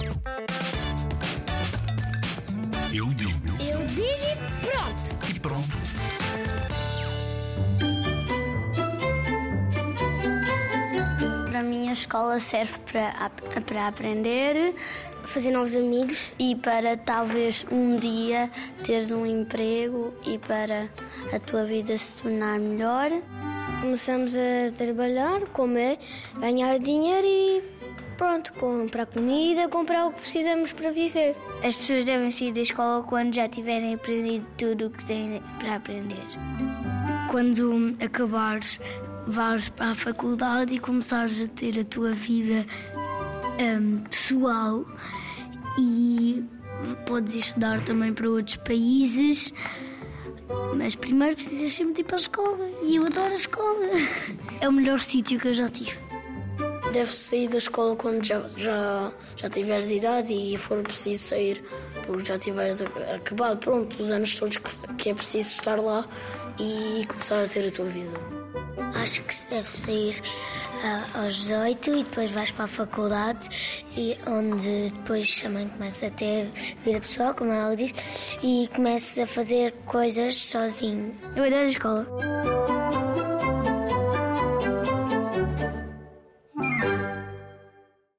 Eu digo Eu digo e pronto. e pronto. Para mim, a escola serve para, para aprender, fazer novos amigos e para talvez um dia teres um emprego e para a tua vida se tornar melhor. Começamos a trabalhar, comer, ganhar dinheiro e pronto, comprar comida, comprar o que precisamos para viver. As pessoas devem sair da escola quando já tiverem aprendido tudo o que têm para aprender. Quando acabares, vais para a faculdade e começares a ter a tua vida hum, pessoal e podes estudar também para outros países. Mas primeiro precisas sempre ir para a escola e eu adoro a escola. É o melhor sítio que eu já tive. Deve sair da escola quando já, já, já tiveres de idade e for preciso sair, porque já tiveres acabado, pronto, os anos todos que, que é preciso estar lá e começar a ter a tua vida. Acho que se deve sair ah, aos 18 e depois vais para a faculdade, e onde depois também começa a ter vida pessoal, como ela disse, e começas a fazer coisas sozinho. Eu adoro a escola.